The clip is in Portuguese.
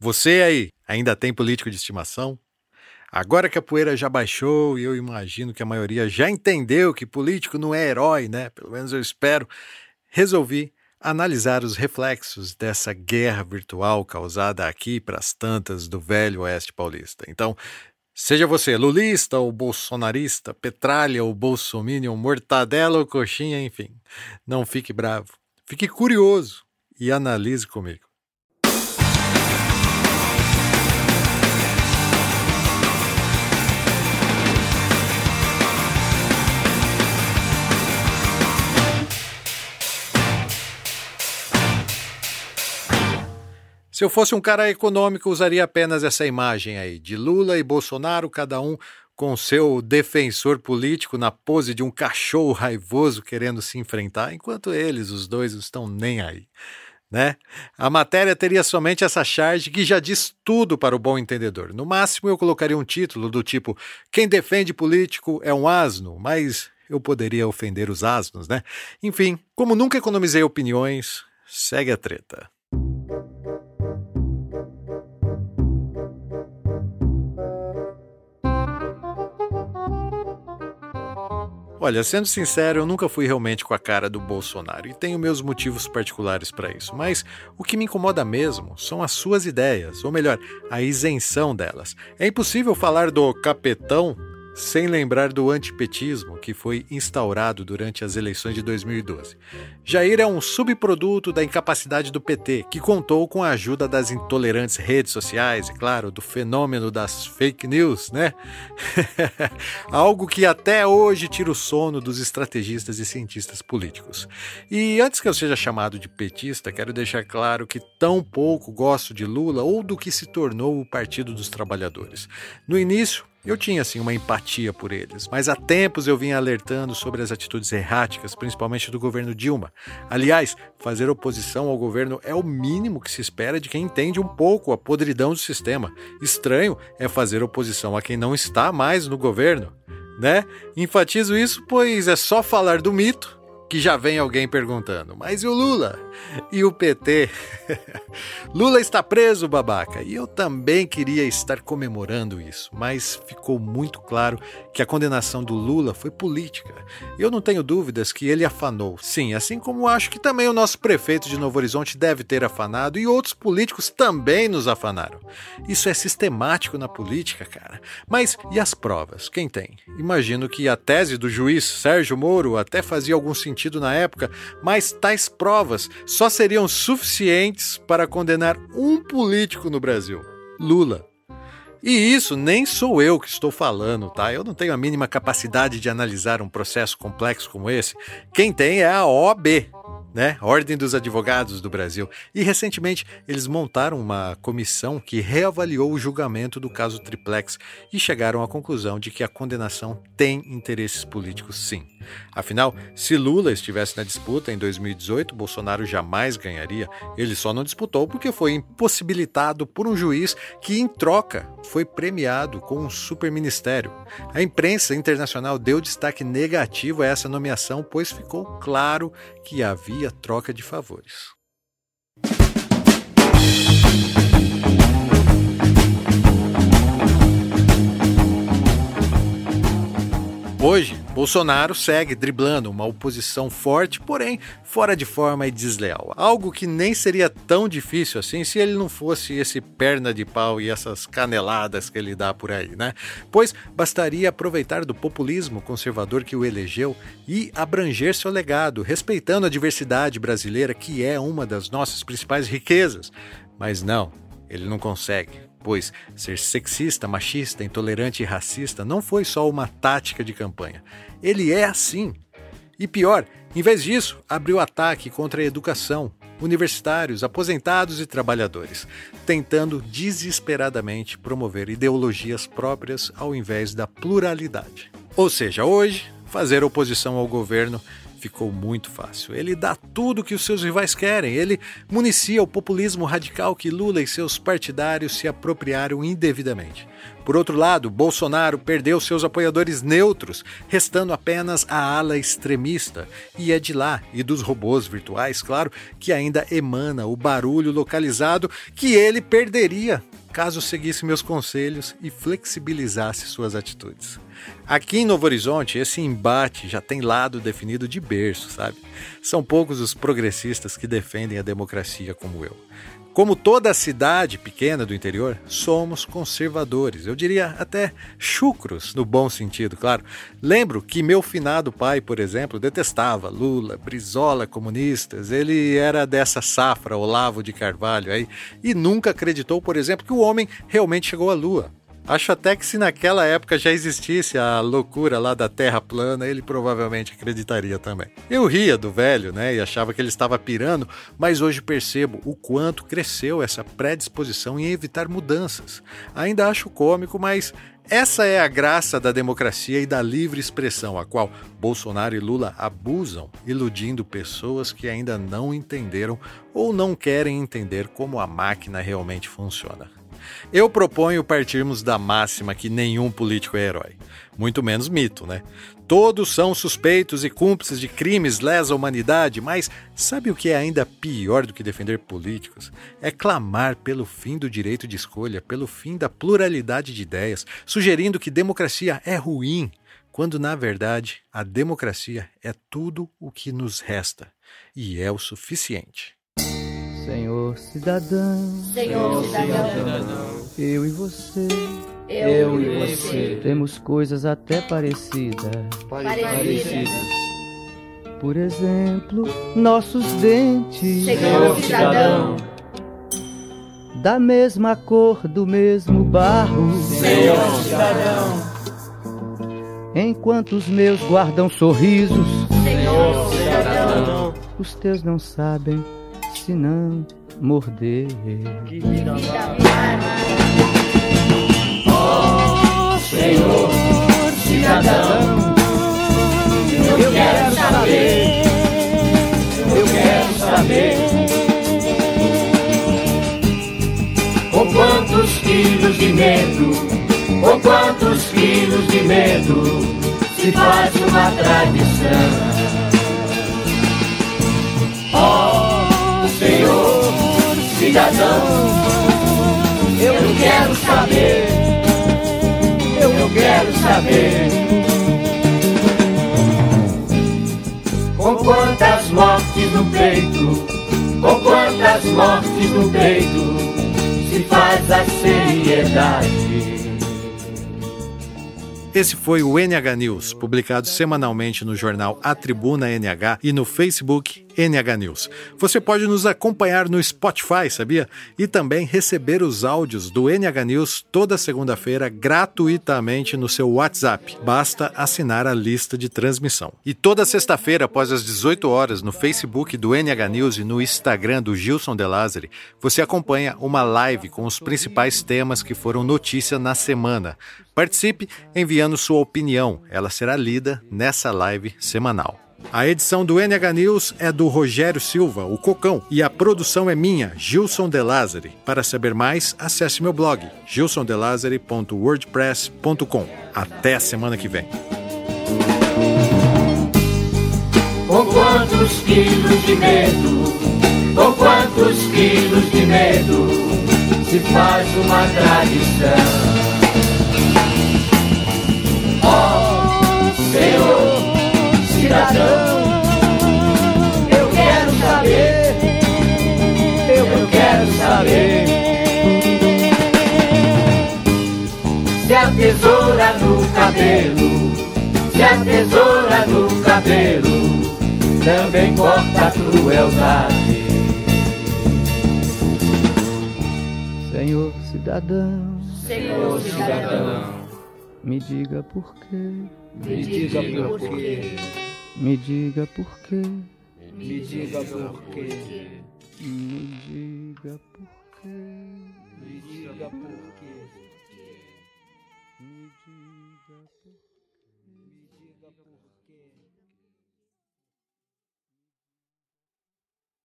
Você aí, ainda tem político de estimação? Agora que a poeira já baixou e eu imagino que a maioria já entendeu que político não é herói, né? Pelo menos eu espero, resolvi analisar os reflexos dessa guerra virtual causada aqui para as tantas do velho oeste paulista. Então, seja você lulista ou bolsonarista, petralha ou bolsominion, mortadela ou coxinha, enfim, não fique bravo, fique curioso e analise comigo. Se eu fosse um cara econômico, usaria apenas essa imagem aí de Lula e Bolsonaro, cada um com seu defensor político na pose de um cachorro raivoso querendo se enfrentar, enquanto eles, os dois, não estão nem aí. Né? A matéria teria somente essa charge que já diz tudo para o bom entendedor. No máximo, eu colocaria um título do tipo: Quem defende político é um asno, mas eu poderia ofender os asnos, né? Enfim, como nunca economizei opiniões, segue a treta. Olha, sendo sincero, eu nunca fui realmente com a cara do Bolsonaro e tenho meus motivos particulares para isso. Mas o que me incomoda mesmo são as suas ideias, ou melhor, a isenção delas. É impossível falar do capetão sem lembrar do antipetismo que foi instaurado durante as eleições de 2012. Jair é um subproduto da incapacidade do PT, que contou com a ajuda das intolerantes redes sociais e, claro, do fenômeno das fake news, né? Algo que até hoje tira o sono dos estrategistas e cientistas políticos. E antes que eu seja chamado de petista, quero deixar claro que tão pouco gosto de Lula ou do que se tornou o Partido dos Trabalhadores. No início, eu tinha assim uma empatia por eles, mas há tempos eu vinha alertando sobre as atitudes erráticas, principalmente do governo Dilma. Aliás, fazer oposição ao governo é o mínimo que se espera de quem entende um pouco a podridão do sistema. Estranho é fazer oposição a quem não está mais no governo, né? Enfatizo isso pois é só falar do mito que já vem alguém perguntando: mas e o Lula? E o PT? Lula está preso, babaca. E eu também queria estar comemorando isso, mas ficou muito claro que a condenação do Lula foi política. Eu não tenho dúvidas que ele afanou. Sim, assim como acho que também o nosso prefeito de Novo Horizonte deve ter afanado e outros políticos também nos afanaram. Isso é sistemático na política, cara. Mas e as provas? Quem tem? Imagino que a tese do juiz Sérgio Moro até fazia algum sentido sentido na época, mas tais provas só seriam suficientes para condenar um político no Brasil: Lula. E isso nem sou eu que estou falando, tá? Eu não tenho a mínima capacidade de analisar um processo complexo como esse. Quem tem é a OAB, né? Ordem dos Advogados do Brasil. E recentemente eles montaram uma comissão que reavaliou o julgamento do caso Triplex e chegaram à conclusão de que a condenação tem interesses políticos sim. Afinal, se Lula estivesse na disputa em 2018, Bolsonaro jamais ganharia. Ele só não disputou porque foi impossibilitado por um juiz que, em troca, foi premiado com um superministério. A imprensa internacional deu destaque negativo a essa nomeação, pois ficou claro que havia troca de favores. Hoje, Bolsonaro segue driblando uma oposição forte, porém fora de forma e desleal. Algo que nem seria tão difícil assim se ele não fosse esse perna de pau e essas caneladas que ele dá por aí, né? Pois bastaria aproveitar do populismo conservador que o elegeu e abranger seu legado, respeitando a diversidade brasileira, que é uma das nossas principais riquezas. Mas não, ele não consegue pois ser sexista, machista, intolerante e racista não foi só uma tática de campanha. Ele é assim. E pior, em vez disso, abriu ataque contra a educação, universitários, aposentados e trabalhadores, tentando desesperadamente promover ideologias próprias ao invés da pluralidade. Ou seja, hoje, fazer oposição ao governo ficou muito fácil. Ele dá tudo que os seus rivais querem. Ele municia o populismo radical que Lula e seus partidários se apropriaram indevidamente. Por outro lado, Bolsonaro perdeu seus apoiadores neutros, restando apenas a ala extremista. E é de lá, e dos robôs virtuais, claro, que ainda emana o barulho localizado que ele perderia caso seguisse meus conselhos e flexibilizasse suas atitudes. Aqui em Novo Horizonte, esse embate já tem lado definido de berço, sabe? São poucos os progressistas que defendem a democracia como eu. Como toda cidade pequena do interior, somos conservadores, eu diria até chucros, no bom sentido, claro. Lembro que meu finado pai, por exemplo, detestava Lula, Brizola, comunistas, ele era dessa safra Olavo de Carvalho aí, e nunca acreditou, por exemplo, que o homem realmente chegou à Lua. Acho até que se naquela época já existisse a loucura lá da Terra plana, ele provavelmente acreditaria também. Eu ria do velho, né, e achava que ele estava pirando, mas hoje percebo o quanto cresceu essa predisposição em evitar mudanças. Ainda acho cômico, mas essa é a graça da democracia e da livre expressão, a qual Bolsonaro e Lula abusam, iludindo pessoas que ainda não entenderam ou não querem entender como a máquina realmente funciona. Eu proponho partirmos da máxima que nenhum político é herói, muito menos mito, né? Todos são suspeitos e cúmplices de crimes lesa humanidade, mas sabe o que é ainda pior do que defender políticos? É clamar pelo fim do direito de escolha, pelo fim da pluralidade de ideias, sugerindo que democracia é ruim, quando na verdade a democracia é tudo o que nos resta e é o suficiente. Senhor cidadão, Senhor cidadão, eu e você, eu e você. Temos coisas até parecidas. parecidas. Por exemplo, nossos dentes, Senhor cidadão, da mesma cor, do mesmo barro. Senhor cidadão, Enquanto os meus guardam sorrisos, Senhor cidadão, os teus não sabem se não morder. vida Senhor cidadão, eu quero saber, eu quero saber Com quantos quilos de medo, com quantos quilos de medo se faz uma tradição? Eu quero saber, eu quero saber. Com quantas mortes no peito, com quantas mortes no peito se faz a seriedade. Esse foi o NH News, publicado semanalmente no jornal A Tribuna NH e no Facebook NH News. Você pode nos acompanhar no Spotify, sabia? E também receber os áudios do NH News toda segunda-feira gratuitamente no seu WhatsApp. Basta assinar a lista de transmissão. E toda sexta-feira, após as 18 horas, no Facebook do NH News e no Instagram do Gilson De você acompanha uma live com os principais temas que foram notícia na semana. Participe enviando sua opinião, ela será lida nessa live semanal. A edição do NH News é do Rogério Silva, o Cocão, e a produção é minha, Gilson De. Para saber mais, acesse meu blog, gilsondelazari.wordpress.com. Até a semana que vem. Com quantos quilos de medo, com quantos quilos de medo se faz uma tradição? No cabelo, se a tesoura no cabelo também corta a crueldade. Senhor cidadão, Senhor cidadão, me diga por quê, me diga por quê, me diga por quê, Me diga por quê, me diga por quê, me diga por quê. me diga por quê.